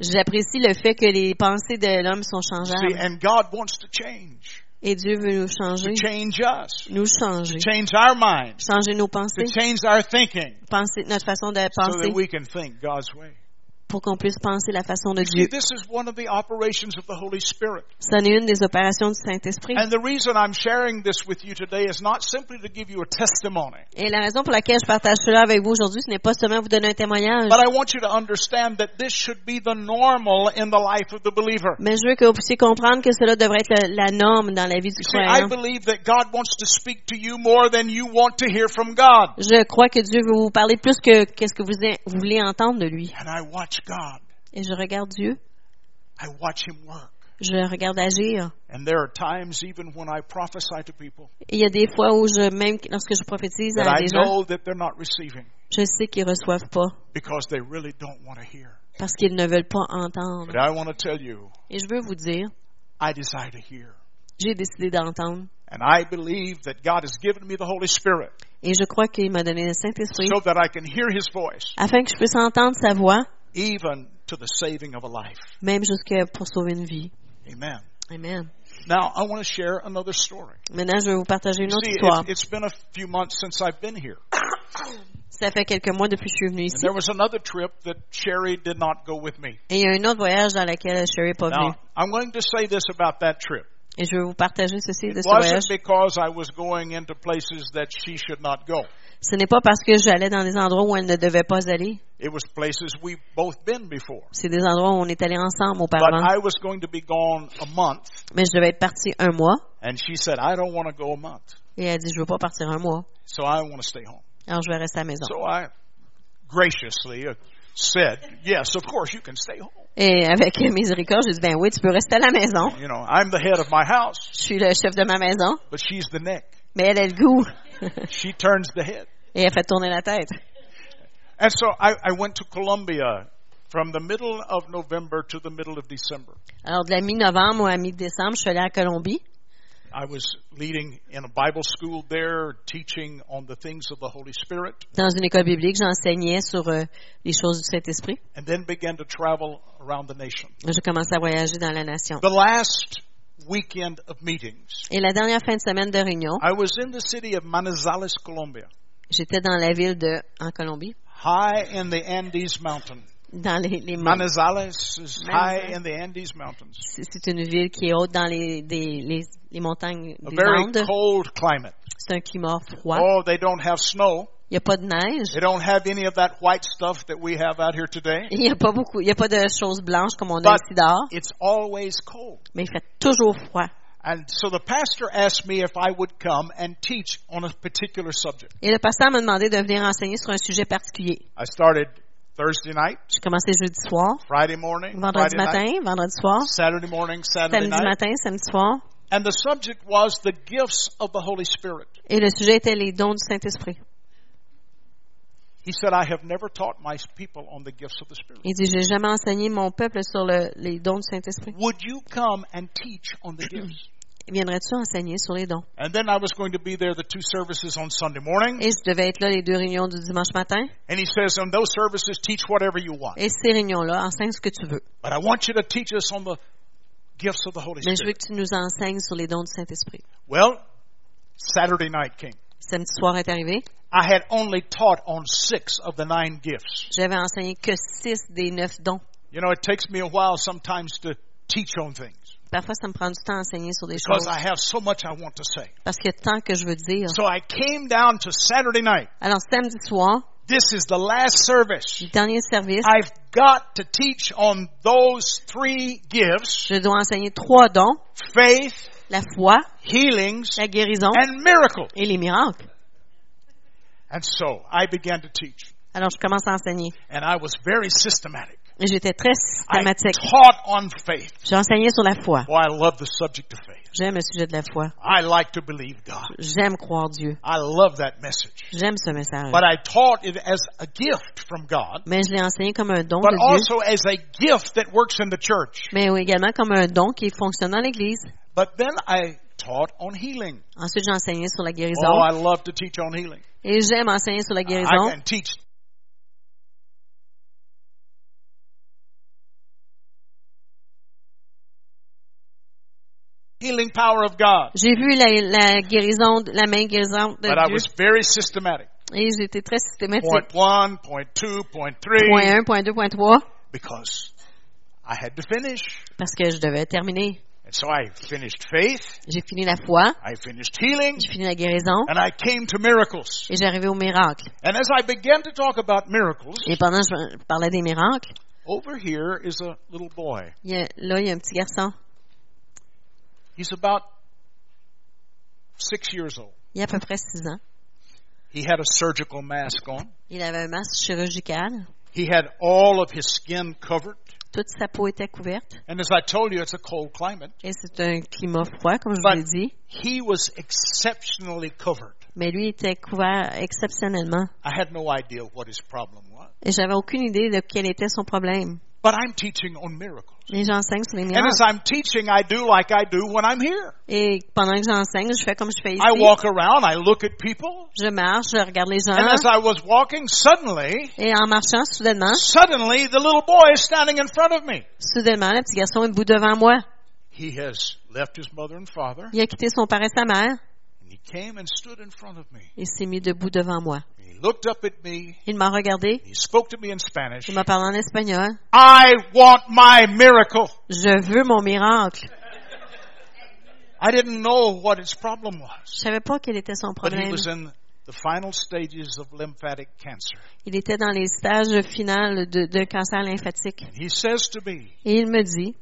J'apprécie le fait que les pensées de l'homme sont See, changeables. and God wants to change. Et Dieu veut nous To changer. change us. Nous changer. Change our minds. Changer nos To pensées. change our thinking. Penser, notre façon de So penser. that we can think God's way. Pour qu'on puisse penser la façon de Dieu. this is one of the operations of the Holy Spirit. Ça en est une des opérations du Saint-Esprit. And the reason I'm sharing this with you today is not simply to give you a testimony, Et la raison pour laquelle je partage cela avec vous aujourd'hui, ce n'est pas seulement vous donner un témoignage, mais je veux que vous puissiez comprendre que cela devrait être la norme dans la vie du croyant. Je crois que Dieu veut vous parler plus que qu'est-ce que vous voulez entendre de lui. Watch God. Et je regarde Dieu, I watch Him work. je regarde agir. And there are times even when I prophesy to people Et il y a des fois où je, même lorsque je prophétise à I des gens, know that they're not receiving je sais qu'ils reçoivent pas because they really don't want to hear. parce qu'ils ne veulent pas entendre. But I want to tell you, Et je veux vous dire, I desire to hear. j'ai décidé d'entendre. And I believe that God has given me the Holy Spirit Et je crois qu'il m'a donné le Saint-Esprit so that I can hear His voice afin que je puisse entendre sa voix, even to the saving of a life. même jusqu'à pour sauver une vie. Amen. Amen. Now, I want to share another story. Maintenant, je vais vous partager une autre see, histoire. it, it's been a few months since I've been here. Ça fait quelques mois depuis que je suis venue And there was another trip that Sherry did not go with me. Et il y a un autre voyage dans lequel Sherry n'est pas venue. Now, I'm going to say this about that trip. Et je vais vous partager ceci de ce voyage. wasn't because I was going into places that she should not go. Ce n'est pas parce que j'allais dans des endroits où elle ne devait pas aller. It was places we've both been before. C'est des endroits où on est allés ensemble But auparavant. I was going to be gone a month, Mais je devais être partie un mois. and she said, I don't want to go a month, Et elle dit, je veux pas partir un mois. so I want to stay home. Alors, je vais rester à la maison. So I graciously uh, said, Yes, of course, you can stay home. Et avec miséricorde, j'ai dit, ben oui, tu peux rester à la maison. You know, I'm the head of my house, Je suis le chef de ma maison. but she's the neck. Mais elle a le goût. She turns the head. Et elle fait tourner la tête. And so I, I went to Colombia from the middle of November to the middle of December. Alors, de la mi-novembre à mi-décembre, je suis allée à Colombie. Dans une école biblique, j'enseignais sur euh, les choses du Saint-Esprit. and then began to travel around the nation. Je commençais à voyager dans la nation. The last weekend of meetings, Et la dernière fin de semaine de réunion, I was in the city of Manizales, Colombia, j'étais dans la ville de, en Colombie, high in the Andes Mountain. Dans les, les montagnes. Manizales is high Manizales. in the Andes Mountains. C'est une ville qui est haute dans les, des- les, les montagnes A des very Andes. cold climate. C'est un climat froid. Oh, they don't have snow. Il n'y a pas de neige. They don't have any of that white stuff that we have out here today. Il n'y a pas beaucoup, il n'y a pas de choses blanches comme on a ici dehors, it's always cold. mais il fait toujours froid. And so the pastor asked me if I would come and teach on a particular subject. Et le pasteur m'a demandé de venir enseigner sur un sujet particulier. I started Thursday night, J'ai commencé jeudi soir, Friday morning, vendredi Friday night, matin, vendredi soir, Saturday morning, Saturday samedi night. matin, samedi soir. And the subject was the gifts of the Holy Spirit. Et le sujet était les dons du Saint-Esprit. He said, I have never taught my people on the gifts of the Spirit. Il dit, j'ai jamais enseigné mon peuple sur le- les dons du Saint-Esprit. Would you come and teach on the gifts? Viendrais-tu enseigner sur les dons? And then I was going to be there the two services on Sunday morning. Et je devais être là les deux réunions du dimanche matin. And he says, on those services, teach whatever you want. Et ces réunions-là, enseigne ce que tu veux. But I want you to teach us on the gifts of the Holy Mais je veux Spirit. que tu nous enseignes sur les dons du Saint-Esprit. Well, Saturday night came. Samedi soir est arrivé. I had only taught on six of the nine gifts. J'avais enseigné que six des neuf dons. You know, it takes me a while sometimes to teach on things Parfois, ça me prend du temps à enseigner sur des because choses. I have so much I want to say. Parce qu'il y a tant que je veux dire. So I came down to Saturday night. Alors, samedi soir, This is the last service. le dernier service, I've got to teach on those three gifts je dois enseigner trois dons. faith, La foi, healings, la guérison and miracles. et les miracles. And so I began to teach. Alors, je commence à enseigner. And I was very systematic. J'étais très I systématique. J'ai enseigné sur la foi. J'aime le sujet de la foi. J'aime croire Dieu. J'aime ce message. But I taught it as a gift from God, Mais je l'ai enseigné comme un don but de Dieu, also as a gift that works in the church. mais également comme un don qui fonctionne dans l'Église. Taught on healing. Ensuite, j'ai enseigné sur la Oh, guérison. I love to teach on healing. Et j'aime enseigner sur la I guérison. can teach healing power of God. J'ai vu la, la guérison, la main guérisante de But I Dieu. was very systematic. Et été très systématique. Point one, point two, point Point three, 1, point 2, point 3, because I had to finish. parce que je devais terminer. And so I finished faith, J'ai fini la foi, I finished healing, j'ai fini la guérison, and I came to miracles. et j'arrivais au miracle. And as I began to talk about miracles, Et pendant que je parlais des miracles, over here is a little boy. il y a- là, il y a un petit garçon. He's about six years old. Il a à peu près 6 ans. He had a surgical mask on. Il avait un masque chirurgical. He had all of his skin covered. Toute sa peau était couverte. And as I told you, it's a cold climate. Et c'est un climat froid, comme je vous l'ai dit. he was exceptionally covered. Mais lui était couvert exceptionnellement. I had no idea what his problem was. Et j'avais aucune idée de quel était son problème. But I'm teaching on miracles. Mais j'enseigne sur les And miracles. as I'm teaching, I do like I do when I'm here. Et pendant que j'enseigne, je fais comme je fais I ici. walk around, I look at people, Je marche, je regarde les and gens. as I was walking, suddenly, Et en marchant, soudainement, suddenly the little boy is standing in front of me. soudainement, le petit garçon est debout devant moi. He has left his mother and father, Il a quitté son père et sa mère and he came and stood in front of me. et s'est mis debout devant moi. Looked up at me, Il m'a regardé. he spoke to me in Spanish. Il m'a parlé en espagnol. I want my miracle. Je veux mon miracle. I didn't know what his problem was, Je savais pas quel était son but he problème. was in the final stages of lymphatic cancer. Il était dans les stages finaux de, de cancer lymphatique. And he says to me, Et il me dit,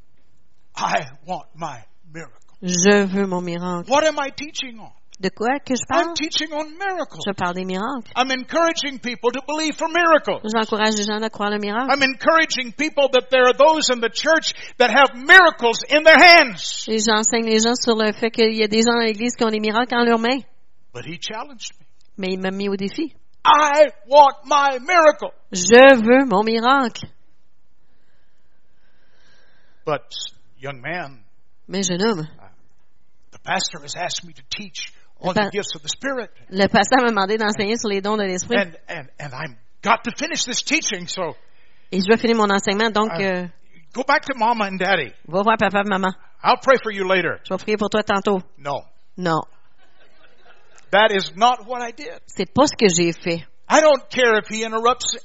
I want my miracle. je veux mon miracle. What am I teaching on? De quoi que je I'm parle? teaching on miracles. Je parle des miracles. I'm encouraging people to believe for miracles. J'encourage les gens à croire le miracle. I'm encouraging people that there are those in the church that have miracles in their hands. Et j'enseigne les gens sur le fait qu'il y a des gens dans l'église qui ont des miracles en leurs mains. But he challenged me. Mais il m'a mis au défi. I want my miracle. Je veux mon miracle. But, young man, Mais jeune homme, the pastor has asked me to teach on pa- the gifts of the Spirit. le pasteur m'a demandé d'enseigner sur les dons de l'esprit. And, and, and I've got to finish this teaching, so Et je vais finir mon enseignement, donc Ah. euh, go back to mama and daddy. va voir papa et maman. I'll pray for you later. Je vais prier pour toi tantôt. No. Non, That is not what I did. c'est pas ce que j'ai fait. I don't care if he interrupts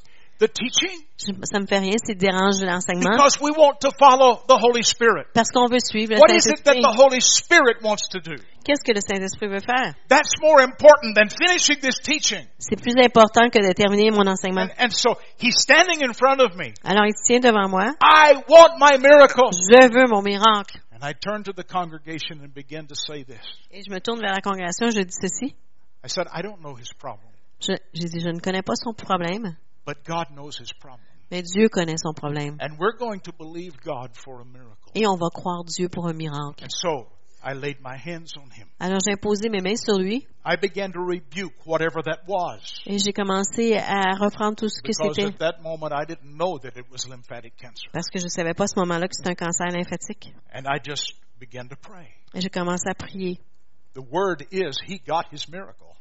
the teaching? Ça me fait rien s'il dérange l'enseignement. because we want to follow the Holy Spirit. Parce qu'on veut suivre le What is it that Saint-Esprit. the Holy Spirit wants to do? Qu'est-ce que le Saint-Esprit veut faire? That's more important than finishing this teaching. C'est plus important que de terminer mon enseignement. And, and so he's standing in front of me. Alors il se tient devant moi. I want my miracle. Je veux mon miracle. And I turned to the congregation and began to say this. Et je me tourne vers la congrégation, je dis ceci. I said, I don't know his problem, Je- J'ai dit, je ne connais pas son problème, but God knows his problem. mais Dieu connaît son problème. And we're going to believe God for a miracle. Et on va croire Dieu pour un miracle. And so I laid my hands on him. Alors j'ai imposé mes mains sur lui I began to rebuke whatever that was. et j'ai commencé à reprendre tout ce que c'était. at that moment I didn't know that it was lymphatic cancer. Parce que je savais pas à ce moment-là que c'était un cancer lymphatique. And I just began to pray. Et j'ai commencé à prier. The word is he got his miracle.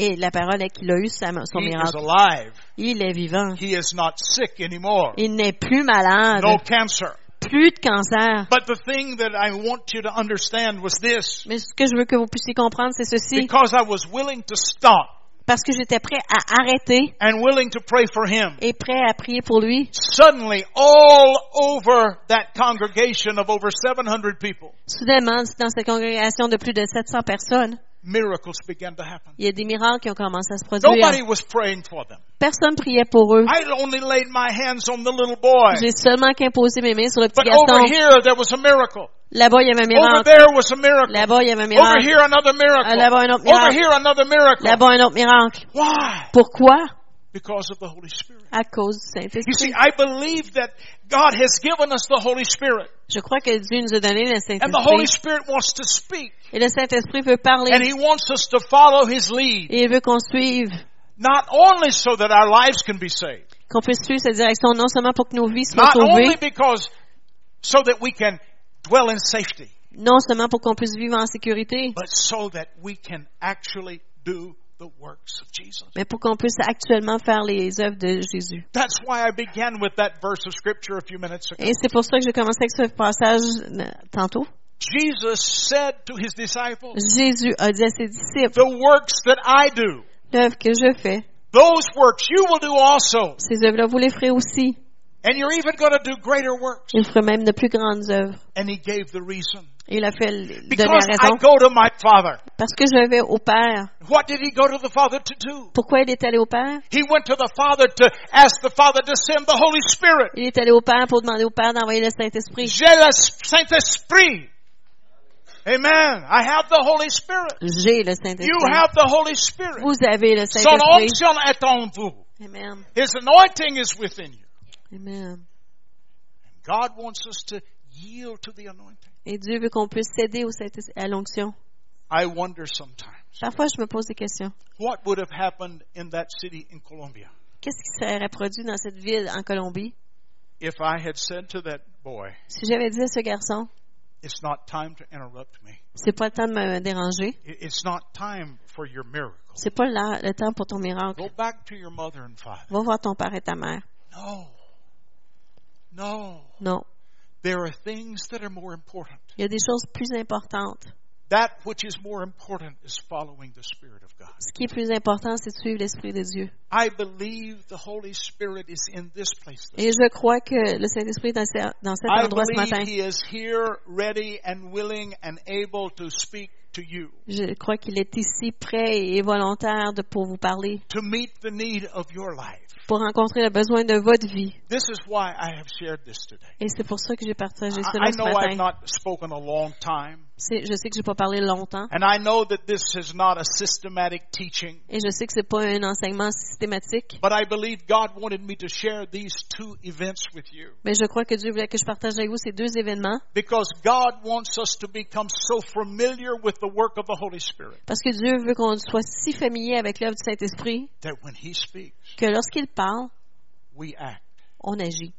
Et la parole est qu'il a eu sa- son He is miracle. alive. Il est vivant. He is not sick anymore. Il n'est plus malade. No cancer. Plus de cancer. But the thing that I want you to understand was this. Mais ce que je veux que vous puissiez comprendre, c'est ceci. Because I was willing to stop Parce que j'étais prêt à arrêter and willing to pray for him. et prêt à prier pour lui. Suddenly, all over that congregation of over 700 people, Soudainement, dans cette congrégation de plus de 700 personnes, miracles began to happen. il y a des miracles qui ont commencé à se produire. Nobody was praying for them. Personne priait pour eux. I only laid my hands on the little boy. J'ai seulement qu'imposé mes mains sur le petit But over garçon. here, there was a miracle. Là-bas, il y avait un Over miracle. there was a miracle. Là-bas, il y avait un Over miracle. here, another Ah, là-bas, un miracle. autre Over miracle. here, another miracle. Là-bas, un autre miracle. Why? Pourquoi? Because of the Holy Spirit. À cause du You see, I believe that God has given us the Holy Spirit. Je crois que Dieu nous a donné le And the Holy Spirit wants to speak. Et le Saint-Esprit veut parler. And He wants us to follow His lead. Et il veut qu'on suive, Not only so that our lives can be saved. qu'on puisse suivre cette direction, non seulement pour que nos vies soient Not only because so that we can dwell in safety. non seulement pour qu'on puisse vivre en sécurité, But so that we can actually do the works of Jesus. mais pour qu'on puisse actuellement faire les œuvres de Jésus. That's why I began with that verse of scripture a few minutes ago. Et c'est pour ça que j'ai commencé avec ce passage euh, tantôt. Jesus said to his disciples, Jésus a dit à ses disciples, The works that I do, l'œuvre que je fais, those works you will do also. ces œuvres-là, vous les ferez aussi. And you're even going to do greater works. Il fera même de plus grandes œuvres. And he gave the reason. Il a fait donner I go to my Father. Parce que je vais au Père. What did he go to the Father to do? Pourquoi il est allé au Père? He went to the Father to ask the Father to send the Holy Spirit. Il est allé au Père pour demander au Père d'envoyer le Saint-Esprit. J'ai le Saint-Esprit. Amen. I have the Holy Spirit. J'ai le You Saint-Esprit. have the Holy Spirit. Vous avez le Son Saint-Esprit. onction est en vous. Amen. His anointing is within you. Amen. God wants us to Et Dieu veut qu'on puisse céder au à l'onction. I wonder sometimes Parfois, je me pose des questions. what would have happened in that city in Colombia? Qu'est-ce qui serait produit dans cette ville en Colombie? If I had said to that boy, Si j'avais dit à ce garçon, it's not time to interrupt me. c'est pas le temps de me déranger, It's not time for your miracle. c'est pas la- le temps pour ton miracle. Go back to your mother and father. Va voir ton père et ta mère. No. No. Non. There are things that are more important. Il y a des choses plus importantes. That which is more important is following the Spirit of God. Ce qui est plus important, c'est de suivre l'Esprit de Dieu. I believe the Holy Spirit is in this place. Et je crois que le Saint-Esprit est dans, ce- dans cet I endroit ce believe matin. He is here, ready and willing and able to speak to you, Je crois qu'il est ici prêt et volontaire de, pour vous parler, to meet the need of your life. Pour rencontrer le besoin de votre vie. This is why I have shared this today. Et c'est pour ça que j'ai partagé I, cela I ce know I've matin. not spoken a long time, C'est- Je sais que j'ai pas parlé longtemps and I know that this is not a systematic teaching, et je sais que c'est pas un enseignement systématique, but I believe God wanted me to share these two events with you. mais je crois que Dieu voulait que je partage avec vous ces deux événements Because God wants us to become so familiar with the work of the Holy Spirit parce que Dieu veut qu'on soit si familier avec l'œuvre du Saint-Esprit that when He speaks, que lorsqu'il parle, we act. on agit.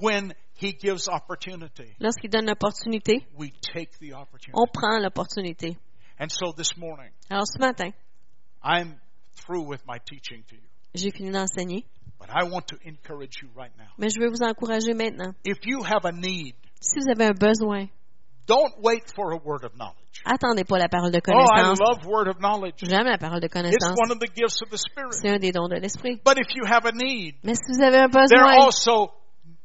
When He gives opportunity, Lorsqu'il donne l'opportunité, we take the opportunity. on prend l'opportunité. And so this morning, Alors ce matin, I'm through with my teaching to you. j'ai fini d'enseigner, But I want to encourage you right now. mais je veux vous encourager maintenant. If you have a need, Si vous avez un besoin, don't wait for a word of knowledge. attendez pas la parole de Oh, I connaissance. love word of knowledge. J'aime la parole de It's connaissance. one of the gifts of the Spirit. C'est un des dons de l'Esprit. But if you have a need, Mais si vous avez un there are besoin, also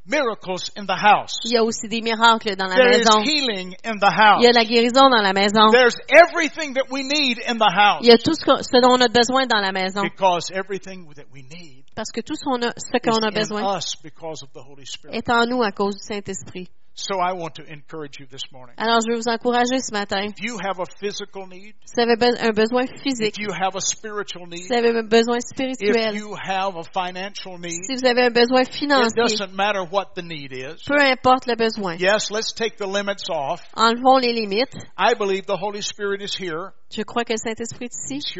miracles in the house. il y a aussi des miracles dans la There is maison. healing in the Il y a house. la guérison dans la maison. There's everything that we need in the house. Il y a tout ce, que- ce dont on a besoin dans la maison. Because everything that we need Parce que tout ce qu'on a, ce qu'on a in besoin us because of the Holy Spirit. est en nous à cause du Saint-Esprit. So I want to encourage you this morning. Alors, je veux vous encourager ce matin. If you have a physical need, Si vous avez un besoin physique, you have a spiritual si need, vous avez un besoin if spirituel, you have a financial need, si vous avez un besoin it financier, doesn't matter what the need is. peu importe le besoin, Yes, let's take the limits off. enlevons les limites. I believe the Holy Spirit is here. Je crois que le Saint-Esprit est ici.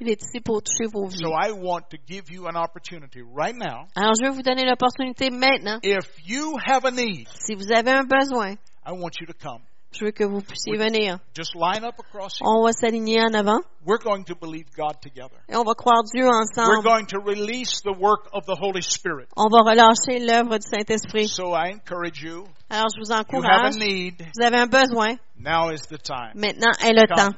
Il est ici pour toucher vos vies. So I want to give you an opportunity right now. Alors, je veux vous donner l'opportunité maintenant. If you have a need, Si vous avez un besoin, I want you to come. je veux que vous puissiez venir. On va s'aligner en avant We're going to believe God together. et on va croire Dieu We're ensemble. going to release the work of the Holy Spirit. On va relâcher l'œuvre du Saint-Esprit. Alors, je vous encourage. Vous avez un besoin. Now is the time. Maintenant est le temps.